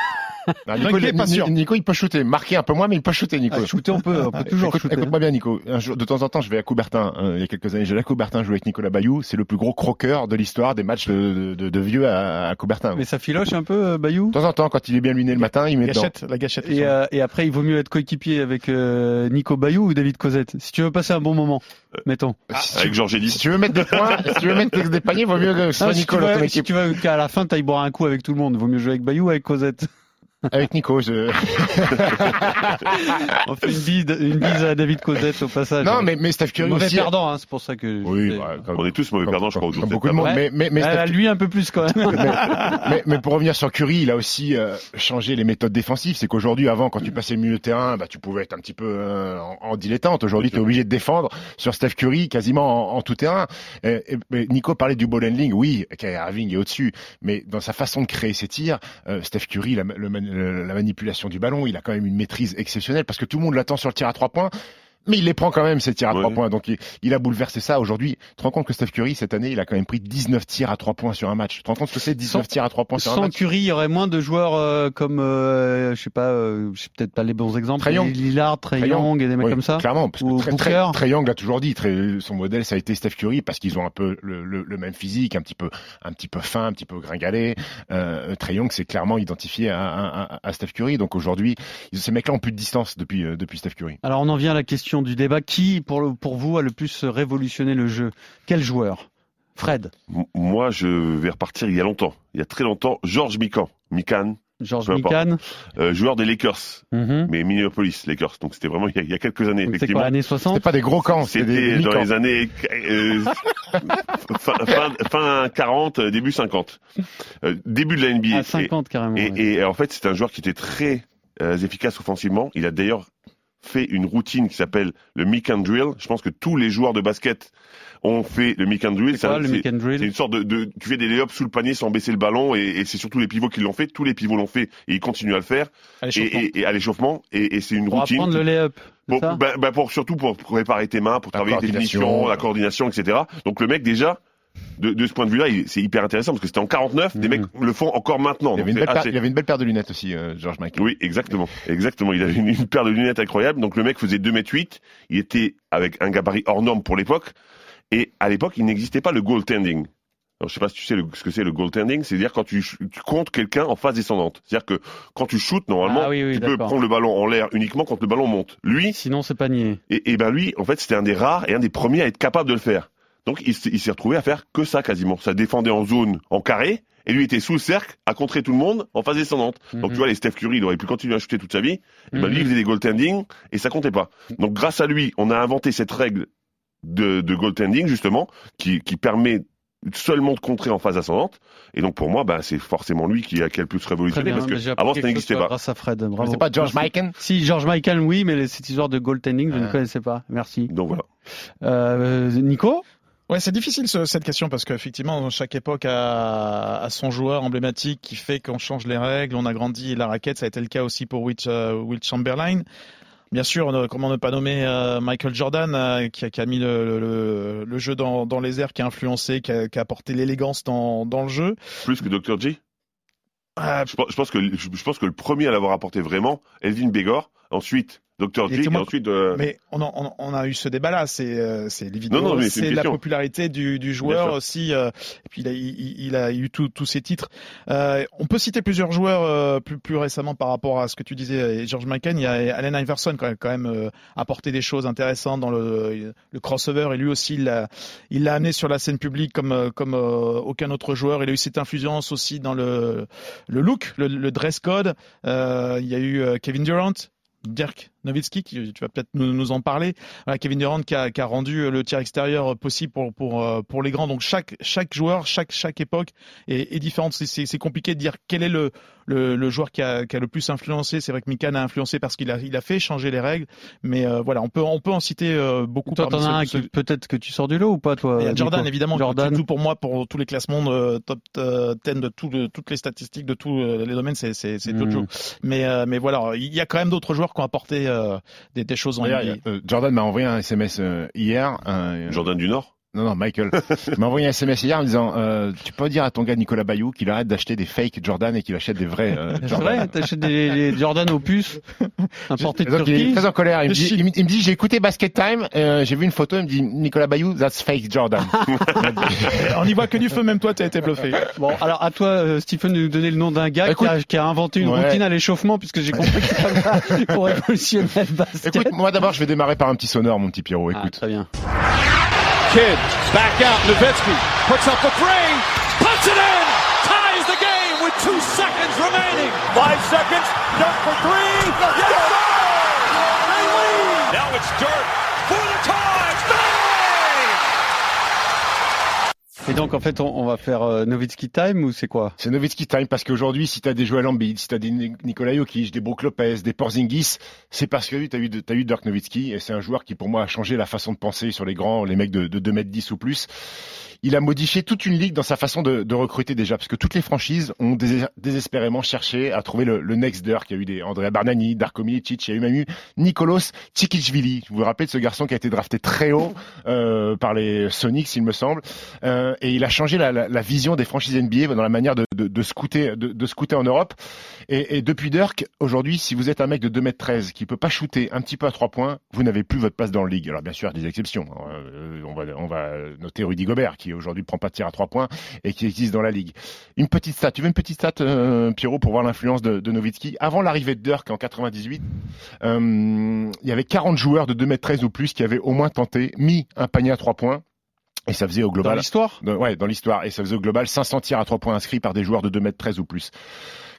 Ah, Nico, il- pas sûr. Nico, il peut shooter. Marquer un peu moins, mais il peut shooter, Nico. Ah, shooter, on peut, on peut toujours Écoute, shooter. écoute-moi bien, Nico. Un jour, de temps en temps, je vais à Coubertin. euh, il y a quelques années, j'ai à Coubertin jouer avec Nicolas Bayou. C'est le plus gros croqueur de l'histoire des matchs de, de, de vieux à, à Coubertin. Mais ça filoche un peu, euh, Bayou? De temps en temps, quand il est bien luné le matin, il met dedans. La gâchette. et, euh, et après, il vaut mieux être coéquipier avec euh, Nico Bayou ou David Cosette? Si tu veux passer un bon moment, mettons. Si, Avec Georges si Eddy. tu veux mettre des points, si tu veux mettre des paniers, vaut mieux que ce soit Ah, si, Nico tu veux, si tu veux qu'à la fin, t'ailles boire un coup avec tout le monde, vaut mieux jouer avec Bayou ou avec Cosette? Avec Nico, je... On fait une bise, une bise à David Cosette au passage. Non, mais, mais Steph Curry Mauvais aussi. perdant, hein, c'est pour ça que. Oui, bah, comme- On est tous mauvais comme- perdants, je crois, comme beaucoup de monde. Mais, mais, mais, Ah, Steph- lui un peu plus quand même. mais, mais- mais pour revenir sur Curry, il a aussi euh, changé les méthodes défensives. C'est qu'aujourd'hui, avant, quand tu passais le milieu de terrain, bah, tu pouvais être un petit peu euh, en, en dilettante. Aujourd'hui, tu es obligé de défendre sur Steph Curry quasiment en, en tout terrain. Et, et- mais Nico parlait du ball handling. Oui, Kyrie Irving est au-dessus. Mais dans sa façon de créer ses tirs, euh, Steph Curry, la, le- la manipulation du ballon, il a quand même une maîtrise exceptionnelle parce que tout le monde l'attend sur le tir à trois points. Mais il les prend quand même, ces tirs à Ouais. trois points. Donc, il, il a bouleversé ça. Aujourd'hui, tu te rends compte que Steph Curry, cette année, il a quand même pris 19 tirs à trois points sur un match. Tu te rends compte que c'est 19 Sans- tirs à trois points sur un Sans match? Curry, il y aurait moins de joueurs euh, comme, euh, je sais pas, euh, je sais peut-être pas les bons exemples. Trae Lillard, Trey Trae Young. Et des mecs Oui, comme ça. Clairement, parce que. Trey- Trey Young l'a toujours dit. Son modèle, ça a été Steph Curry parce qu'ils ont un peu le, le- le même physique, un petit peu, un petit peu fin, un petit peu gringalé. Euh, Trey Young, c'est clairement identifié à, à- à- à Steph Curry. Donc aujourd'hui, ils- ces mecs-là ont plus de distance depuis, euh, depuis Steph Curry. Alors on en vient à la question du débat. Qui, pour, le- pour vous, a le plus révolutionné le jeu? Quel joueur? Fred, M- Moi, je vais repartir il y a longtemps. Il y a très longtemps. Georges Mikan. Mikan, Georges. Mikan euh, joueur des Lakers. Mhm. Mais Minneapolis Lakers. Donc c'était vraiment il y a, il y a quelques années, effectivement. quoi, années C'était 60 pas des gros camps, c'était C'était dans les années euh, fin, fin, fin 40, euh, début 50. Euh, début de la NBA. À 50 carrément. Et, ouais. et, et en fait, c'est un joueur qui était très euh, efficace offensivement. Il a d'ailleurs fait une routine qui s'appelle le Mick and Drill. Je pense que tous les joueurs de basket ont fait le Mick and Drill. C'est quoi Ça, le c'est- Mick and Drill c'est une sorte de, de, tu fais des lay-ups sous le panier sans baisser le ballon et, et c'est surtout les pivots qui l'ont fait. Tous les pivots l'ont fait et ils continuent à le faire Allez, et, chauffement. et, et à l'échauffement et, et c'est une Pour routine. apprendre le lay-up. bah, bah, pour surtout pour préparer tes mains, pour La travailler tes coordination. finitions, la coordination, etc. Donc le mec déjà, de, de ce point de vue-là, c'est hyper intéressant parce que c'était en 49, des Mhm. mecs le font encore maintenant. Il y, avait une belle paire, assez- il y avait une belle paire de lunettes aussi, euh, George Michael. Oui, exactement, exactement. Il avait une, une paire de lunettes incroyable. Donc le mec faisait 2 mètres 8 Il était avec un gabarit hors norme pour l'époque. Et à l'époque, il n'existait pas le goaltending. Alors, je sais pas si tu sais le- ce que c'est le goaltending, c'est-à-dire quand tu, comptes quelqu'un en phase descendante. C'est-à-dire que quand tu shootes, normalement, Ah oui, oui, tu peux prendre le ballon en l'air uniquement quand le ballon monte. Lui, Sinon, c'est pas nié. et, et ben lui, en fait, c'était un des rares et un des premiers à être capable de le faire. Donc il, s'est- il s'est retrouvé à faire que ça quasiment. Ça défendait en zone, en carré, et lui était sous le cercle à contrer tout le monde en phase descendante. Donc Mhm. tu vois, les Steph Curry, il aurait pu continuer à shooter toute sa vie. Et ben Mhm. lui, il faisait des goaltending et ça comptait pas. Donc grâce à lui, on a inventé cette règle de, de goaltending justement, qui, qui permet seulement de contrer en phase ascendante. Et donc pour moi, bah, c'est forcément lui qui a, qui a le plus révolutionné bien. parce que appris avant ça n'existait pas. Grâce à Fred. Bravo. C'est pas George. Michael Si, George Michael, oui, mais cette histoire de goaltending, je ne Ah. connaissais pas. Merci. Donc voilà. Euh, Nico? Ouais, c'est difficile ce- cette question parce qu'effectivement, chaque époque a, a son joueur emblématique qui fait qu'on change les règles, on a grandi la raquette. Ça a été le cas aussi pour Wilt, euh, Chamberlain. Bien sûr, on- comment ne pas nommer euh, Michael Jordan euh, qui, a, qui a mis le, le- le jeu dans, dans les airs, qui a influencé, qui a, qui a apporté l'élégance dans, dans le jeu. Plus que Dr. J. Je pense, je pense que je, je pense que le premier à l'avoir apporté vraiment, Elvin Begor, ensuite Dr. J, ensuite. euh, Mais on, en- on, on a eu ce débat-là, c'est euh, c'est la popularité du, joueur aussi. euh, et puis il a, il, il a eu tous ces titres. Euh, on peut citer plusieurs joueurs plus plus récemment par rapport à ce que tu disais, George Mikan. Il y a Allen Iverson quand même, quand même apporté des choses intéressantes dans le, le crossover et lui aussi il l'a il amené sur la scène publique comme comme aucun autre joueur. Il a eu cette influence aussi dans le le look, le, le dress code. Il y a eu Kevin Durant. Dirk Nowitzki, qui, tu vas peut-être nous, en parler. Kevin Durant qui a, rendu le tir extérieur possible pour pour euh, pour les grands. Donc chaque chaque joueur, chaque chaque époque est, est différente. C'est compliqué de dire quel est le le, le joueur qui a, qui a, le plus influencé. C'est vrai que Mikan a influencé parce qu'il a il a fait changer les règles, mais euh, voilà, on peut on peut en citer euh, beaucoup. Toi, t'en as un ce... peut-être que tu sors du lot ou pas, toi Il y a Jordan Nico évidemment. Jordan. Tout pour moi pour tous les classements de top 10 de tout, de, toutes les statistiques de tous les domaines, c'est c'est c'est mmh. Mais mais voilà, il y a quand même d'autres joueurs qui ont apporté des, des, choses en euh, Jordan m'a envoyé un SMS euh, hier. Un, Jordan du Nord? Non, non, Michael m'a envoyé un SMS hier en me disant euh, Tu peux dire à ton gars Nicolas Bayou qu'il arrête d'acheter des fake Jordan et qu'il achète des vrais euh, C'est vrai, t'achètes des, des, Jordan aux puces importés de Turquie. Il est très en colère. Il me dit, il me, il me dit J'ai écouté Basket Time, euh, j'ai vu une photo, il me dit Nicolas Bayou, that's fake Jordan. On n'y voit que du feu, même toi, tu as été bluffé. Bon, alors à toi, euh, Stephen, de nous donner le nom d'un gars Écoute, qui, a, qui, a, inventé une ouais. routine à l'échauffement, puisque j'ai compris que c'est ça pour révolutionner le basket. Écoute, moi d'abord, je vais démarrer par un petit sonore, mon petit Pierrot. Écoute. Ah, très bien. Kidd, back out, Nowitzki, puts up the three, puts it in, ties the game with two seconds remaining. Five seconds, jump for three, yes sir! They lead! Now it's Dirk Et donc en fait, on, va faire euh, time ou c'est quoi? C'est Nowitzki time parce qu'aujourd'hui, si t'as des Joel Embiid, si t'as des Nikola Jokic, des Brook Lopez, des Porzingis, c'est parce que t'as eu, as eu Dirk Nowitzki et c'est un joueur qui pour moi a changé la façon de penser sur les grands, les mecs de, de 2 mètres 10 ou plus. Il a modifié toute une ligue dans sa façon de, de recruter déjà, parce que toutes les franchises ont dés, désespérément cherché à trouver le, le next Dirk. Il y a eu des Andrea Barnani, Darko Milicic, il y a eu même eu Nicolas Tsikicvili. Vous vous rappelez de ce garçon qui a été drafté très haut euh, par les Sonics, il me semble, euh, et il a changé la, la, la, vision des franchises NBA dans la manière de, de, de scouter, de, de, scouter en Europe. Et, et depuis Dirk, aujourd'hui, si vous êtes un mec de 2m13 qui peut pas shooter un petit peu à trois points, vous n'avez plus votre place dans la ligue. Alors bien sûr, il y a des exceptions. Euh, on va, on va noter Rudy Gobert qui aujourd'hui prend pas de tir à trois points et qui existe dans la ligue. Une petite stat, tu veux une petite stat, euh, Pierrot, pour voir l'influence de, de Nowitzki? Avant l'arrivée de Dirk en 98, euh, il y avait 40 joueurs de 2m13 ou plus qui avaient au moins tenté, mis un panier à trois points. Et ça faisait au global. Dans l'histoire? Ouais, dans l'histoire. Et ça faisait au global 500 tirs à trois points inscrits par des joueurs de 2m13 ou plus.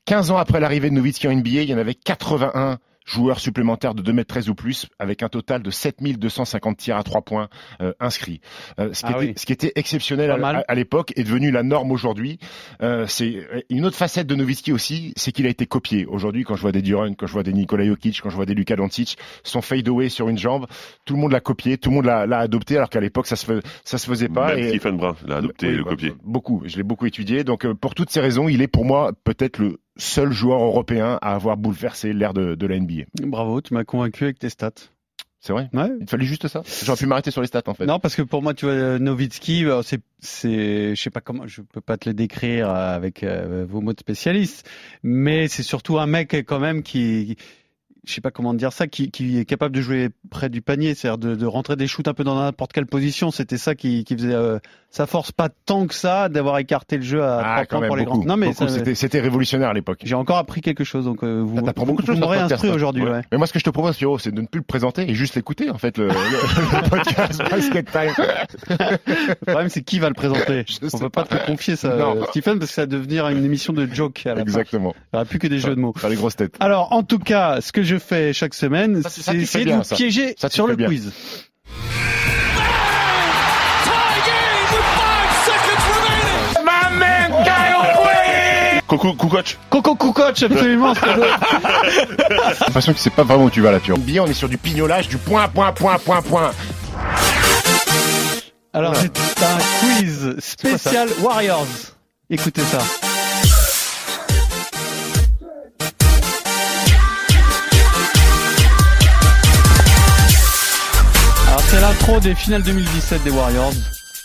15 ans après l'arrivée de Nowitzki en NBA, il y en avait 81 joueurs supplémentaires de 2m13 ou plus, avec un total de 7250 tirs à 3 points euh, inscrits. Euh, ce, qui ah était, oui. ce qui était exceptionnel à, à, à l'époque est devenu la norme aujourd'hui. Euh, c'est une autre facette de Nowitzki aussi, c'est qu'il a été copié. Aujourd'hui, quand je vois des Duran, quand je vois des Nikola Jokic, quand je vois des Luka Doncic, son fade away sur une jambe, tout le monde l'a copié, tout le monde l'a adopté, alors qu'à l'époque ça se ça se faisait pas. Même et... Stephen Brun l'a adopté oui, et le copié. Beaucoup, je l'ai beaucoup étudié. Donc euh, pour toutes ces raisons, il est pour moi peut-être le seul joueur européen à avoir bouleversé l'ère de, de la NBA. Bravo, tu m'as convaincu avec tes stats. C'est vrai ouais. Il fallait juste ça J'aurais pu m'arrêter sur les stats en fait. Non, parce que pour moi, tu vois, Nowitzki, c'est, c'est, je sais pas comment, je peux pas te le décrire avec euh, vos mots de spécialiste, mais c'est surtout un mec quand même qui, je sais pas comment dire ça, qui, qui, est capable de jouer près du panier, c'est-à-dire de, de, rentrer des shoots un peu dans n'importe quelle position. C'était ça qui, qui faisait euh, sa force, pas tant que ça d'avoir écarté le jeu à ah, trois points pour beaucoup, les grands. Non mais c'était, révolutionnaire à l'époque. J'ai encore appris quelque chose, donc euh, vous, ah, beaucoup de vous m'aurez instruit aujourd'hui. Ouais. Ouais. Mais moi, ce que je te propose, Pierrot, c'est de ne plus le présenter et juste l'écouter en fait le, le, le podcast Basket Time. le problème, c'est qui va le présenter? Je On peut pas, pas te confier ça, non. Stephen, parce que ça va devenir une émission de joke. À la Exactement. Il n'y aura plus que des jeux de mots. Faire les grosses têtes. Alors, en tout cas, ce que je fais chaque semaine c'est essayer de vous ça. piéger ça, sur le bien. quiz. Coco Kukoc. Coco Kukoc, absolument. J'ai l'impression que c'est pas vraiment où tu vas là, Pierrot. Bien, on est sur du pignolage, du point, point, point, point, point. Alors, voilà. c'est un quiz spécial Warriors. Écoutez ça. L'intro des finales 2017 des Warriors.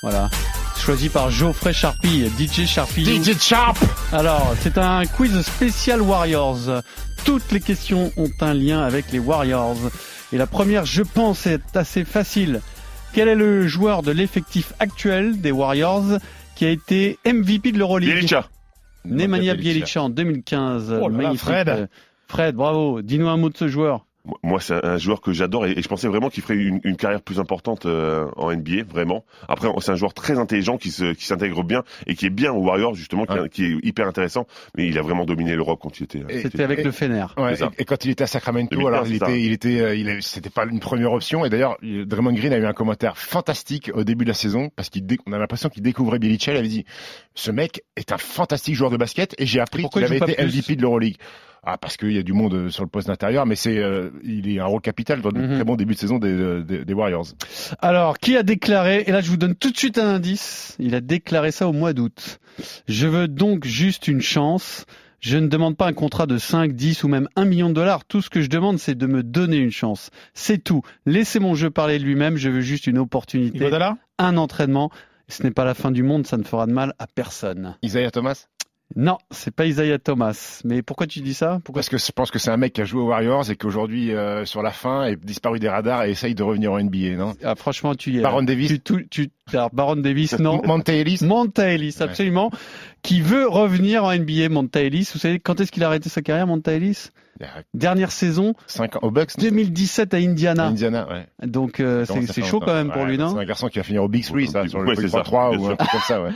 Voilà. Choisi par Geoffrey Sharpie, DJ Sharpie. DJ Sharp Alors, c'est un quiz spécial Warriors. Toutes les questions ont un lien avec les Warriors. Et la première, je pense, est assez facile. Quel est le joueur de l'effectif actuel des Warriors qui a été MVP de l'Euroleague? Bielica. Nemanja Bielica en 2015. Oh là là, Fred. Fred, bravo. Dis-nous un mot de ce joueur. Moi, c'est un joueur que j'adore et, je pensais vraiment qu'il ferait une, une carrière plus importante euh, en NBA, vraiment. Après, c'est un joueur très intelligent qui se, qui s'intègre bien et qui est bien aux Warriors justement, qui, Ouais. qui est hyper intéressant. Mais il a vraiment dominé l'Europe quand il était. Et- C'était avec et- le Fener. Ouais, et, et quand il était à Sacramento, 2015, alors il était, il était, euh, il a- c'était pas une première option. Et d'ailleurs, il- Draymond Green a eu un commentaire fantastique au début de la saison parce qu'il, dé- on a l'impression qu'il découvrait Billy Chell. Il avait dit, ce mec est un fantastique joueur de basket et j'ai appris Pourquoi qu'il il avait été MVP de l'Euroleague. Ah, parce qu'il y a du monde euh, sur le poste d'intérieur, mais c'est, euh, il est un rôle capital dans le Mhm. très bon début de saison des, des, des Warriors. Alors, qui a déclaré, et là je vous donne tout de suite un indice, il a déclaré ça au mois d'août. Je veux donc juste une chance. Je ne demande pas un contrat de 5, 10 ou même 1 million de dollars. Tout ce que je demande, c'est de me donner une chance. C'est tout. Laissez mon jeu parler de lui-même. Je veux juste une opportunité, un entraînement. Ce n'est pas la fin du monde, ça ne fera de mal à personne. Isaiah Thomas? Non, c'est pas Isaiah Thomas. Mais pourquoi tu dis ça? Pourquoi Parce que je pense que c'est un mec qui a joué aux Warriors et qu'aujourd'hui, euh, sur la fin, est disparu des radars et essaye de revenir en NBA, non? ah, Franchement, tu y es. là. Baron Davis? Tu, tu, tu- alors, Baron Davis, non. Monte Ellis? Monta Ellis, absolument, qui veut revenir en NBA. Monta Ellis, vous savez quand est-ce qu'il a arrêté sa carrière, Monta Ellis? Dernière saison, cinq ans au Bucks, non? 2017 à Indiana. Indiana, ouais. Donc euh, c'est c'est chaud quand même pour Ouais, lui, C'est non un garçon qui va finir au Big Three, ça, sur le ouais, truc c'est ça, 3 bien ou sûr. un truc comme ça, ouais.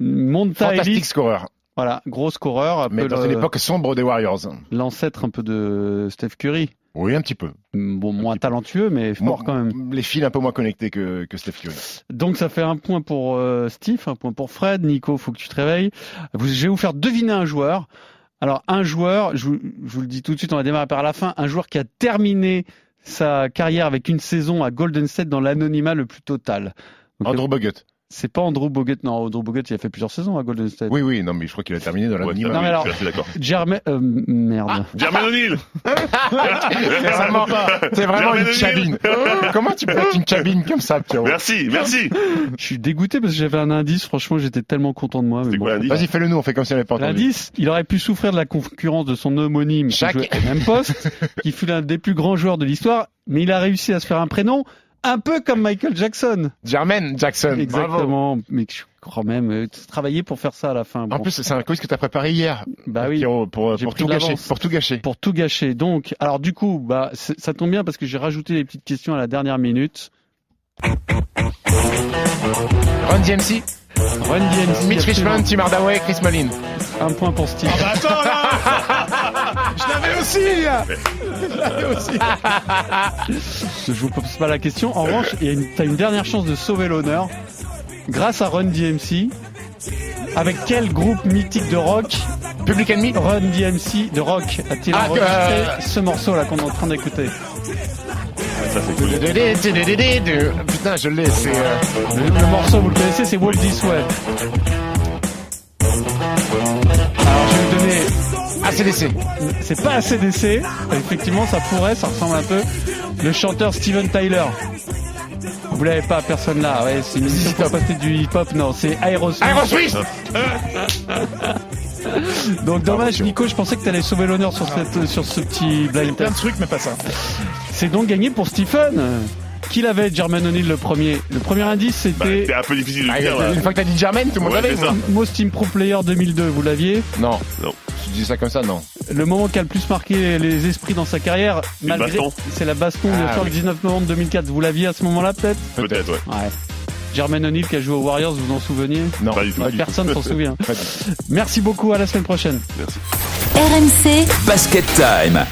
Monta Fantastique Ellis, scoreur. Voilà, gros scoreur, Mais dans une époque sombre des Warriors. l'ancêtre un peu de Steph Curry. Oui, un petit peu. Bon, moins talentueux, mais fort Moi, quand même. Les fils un peu moins connectés que, que Steph Curry. Donc ça fait un point pour euh, Steve, un point pour Fred. Nico, faut que tu te réveilles. Vous- je vais vous faire deviner un joueur. Alors un joueur, je vous, je vous le dis tout de suite, on va démarrer par la fin. Un joueur qui a terminé sa carrière avec une saison à Golden State dans l'anonymat le plus total. Donc, Andrew Bogut. C'est pas Andrew Bogut, non. Andrew Bogut, il a fait plusieurs saisons à Golden State. Oui, oui, non, mais je crois qu'il a terminé dans Ouais, l'anonymat. Non, mais alors- je suis assez d'accord. Jermaine, euh, merde. Jermaine O'Neal C'est vraiment, c'est vraiment une cabine. Comment tu peux être une cabine comme ça, Pierrot Merci, merci. Je suis dégoûté parce que j'avais un indice. Franchement, j'étais tellement content de moi. bon. quoi l'indice Vas-y, fais-le nous, on fait comme si on n'avait pas entendu. L'indice, il aurait pu souffrir de la concurrence de son homonyme qui Shaq. jouait au même poste, qui fut l'un des plus grands joueurs de l'histoire, mais il a réussi à se faire un prénom un peu comme Michael Jackson. Jermaine Jackson. Bravo. Exactement. Mais je crois même euh, travailler pour faire ça à la fin. En plus, c'est un quiz que tu as préparé hier. bah oui. Pour, pris tout gâcher. l'avance. Pour tout gâcher. Pour tout gâcher. Donc, alors du coup, bah ça tombe bien parce que j'ai rajouté les petites questions à la dernière minute. Ron DMC, Run DMC, Mitch. Richmond, Tim Hardaway, Chris Mullin. un point pour Steve. Bah attends là aussi Je vous pose pas la question. En revanche, t'as une dernière chance de sauver l'honneur grâce à Run DMC. Avec quel groupe mythique de rock Public Enemy. Run DMC de rock a-t-il Ah, enregistré euh, ce morceau là qu'on est en train d'écouter Ça, c'est cool. Putain, je l'ai, c'est, euh, le, le morceau, vous le connaissez, c'est Walk This Way. ACDC. c'est pas ACDC, effectivement ça pourrait, ça ressemble un peu. Le chanteur Steven Tyler. Vous l'avez pas, personne là. Ouais, c'est une émission pour passer du hip-hop. Non, c'est Aerosmith. Aerosmith. Donc dommage, Nico, je pensais que tu allais sauver l'honneur sur, cette, sur ce petit blind Plein de trucs, mais pas ça. C'est donc gagné pour Stephen. Qui l'avait, Jermaine O'Neal, le premier? Le premier indice, Bah, c'était c'est un peu difficile de Ah, le dire. là. Une fois que t'as dit Jermaine, tout le monde Ouais, l'avait. c'est ça. Most Improved Player 2002, vous l'aviez? Non. Non. Tu dis ça comme ça, non. Le moment qui a le plus marqué les esprits dans sa carrière, malgré, c'est la baston, bien Ah, sûr, oui. le 19 novembre 2004. Vous l'aviez à ce moment-là, peut-être Peut-être, ouais. Ouais. Jermaine O'Neal qui a joué aux Warriors, vous vous en souveniez Non. Pas du tout. Ouais, Personne s'en souvient. Merci beaucoup, à la semaine prochaine. Merci. RMC Basket Time.